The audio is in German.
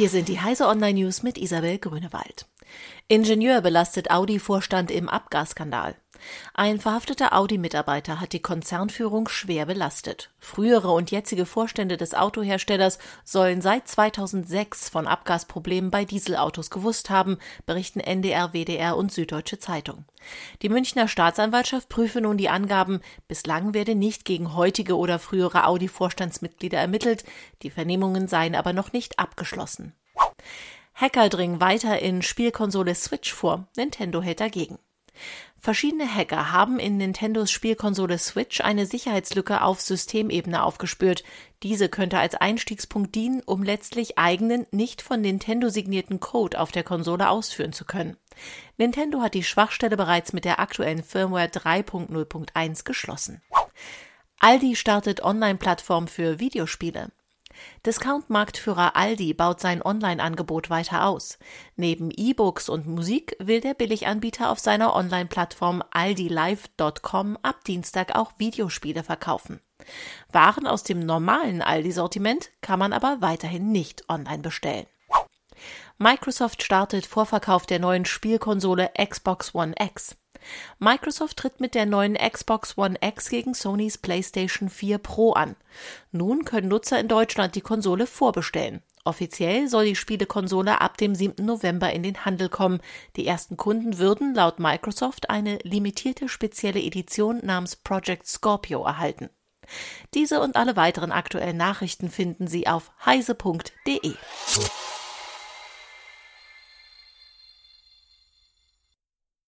Hier sind die Heise Online News mit Isabel Grünewald. Ingenieur belastet Audi-Vorstand im Abgasskandal. Ein verhafteter Audi-Mitarbeiter hat die Konzernführung schwer belastet. Frühere und jetzige Vorstände des Autoherstellers sollen seit 2006 von Abgasproblemen bei Dieselautos gewusst haben, berichten NDR, WDR und Süddeutsche Zeitung. Die Münchner Staatsanwaltschaft prüfe nun die Angaben. Bislang werde nicht gegen heutige oder frühere Audi-Vorstandsmitglieder ermittelt. Die Vernehmungen seien aber noch nicht abgeschlossen. Hacker dringen weiter in Spielkonsole Switch vor. Nintendo hält dagegen. Verschiedene Hacker haben in Nintendos Spielkonsole Switch eine Sicherheitslücke auf Systemebene aufgespürt. Diese könnte als Einstiegspunkt dienen, um letztlich eigenen, nicht von Nintendo signierten Code auf der Konsole ausführen zu können. Nintendo hat die Schwachstelle bereits mit der aktuellen Firmware 3.0.1 geschlossen. Aldi startet Online-Plattform für Videospiele. Discount-Marktführer Aldi baut sein Online-Angebot weiter aus. Neben E-Books und Musik will der Billiganbieter auf seiner Online-Plattform aldilive.com ab Dienstag auch Videospiele verkaufen. Waren aus dem normalen Aldi-Sortiment kann man aber weiterhin nicht online bestellen. Microsoft startet Vorverkauf der neuen Spielkonsole Xbox One X. Microsoft tritt mit der neuen Xbox One X gegen Sonys PlayStation 4 Pro an. Nun können Nutzer in Deutschland die Konsole vorbestellen. Offiziell soll die Spielekonsole ab dem 7. November in den Handel kommen. Die ersten Kunden würden laut Microsoft eine limitierte spezielle Edition namens Project Scorpio erhalten. Diese und alle weiteren aktuellen Nachrichten finden Sie auf heise.de.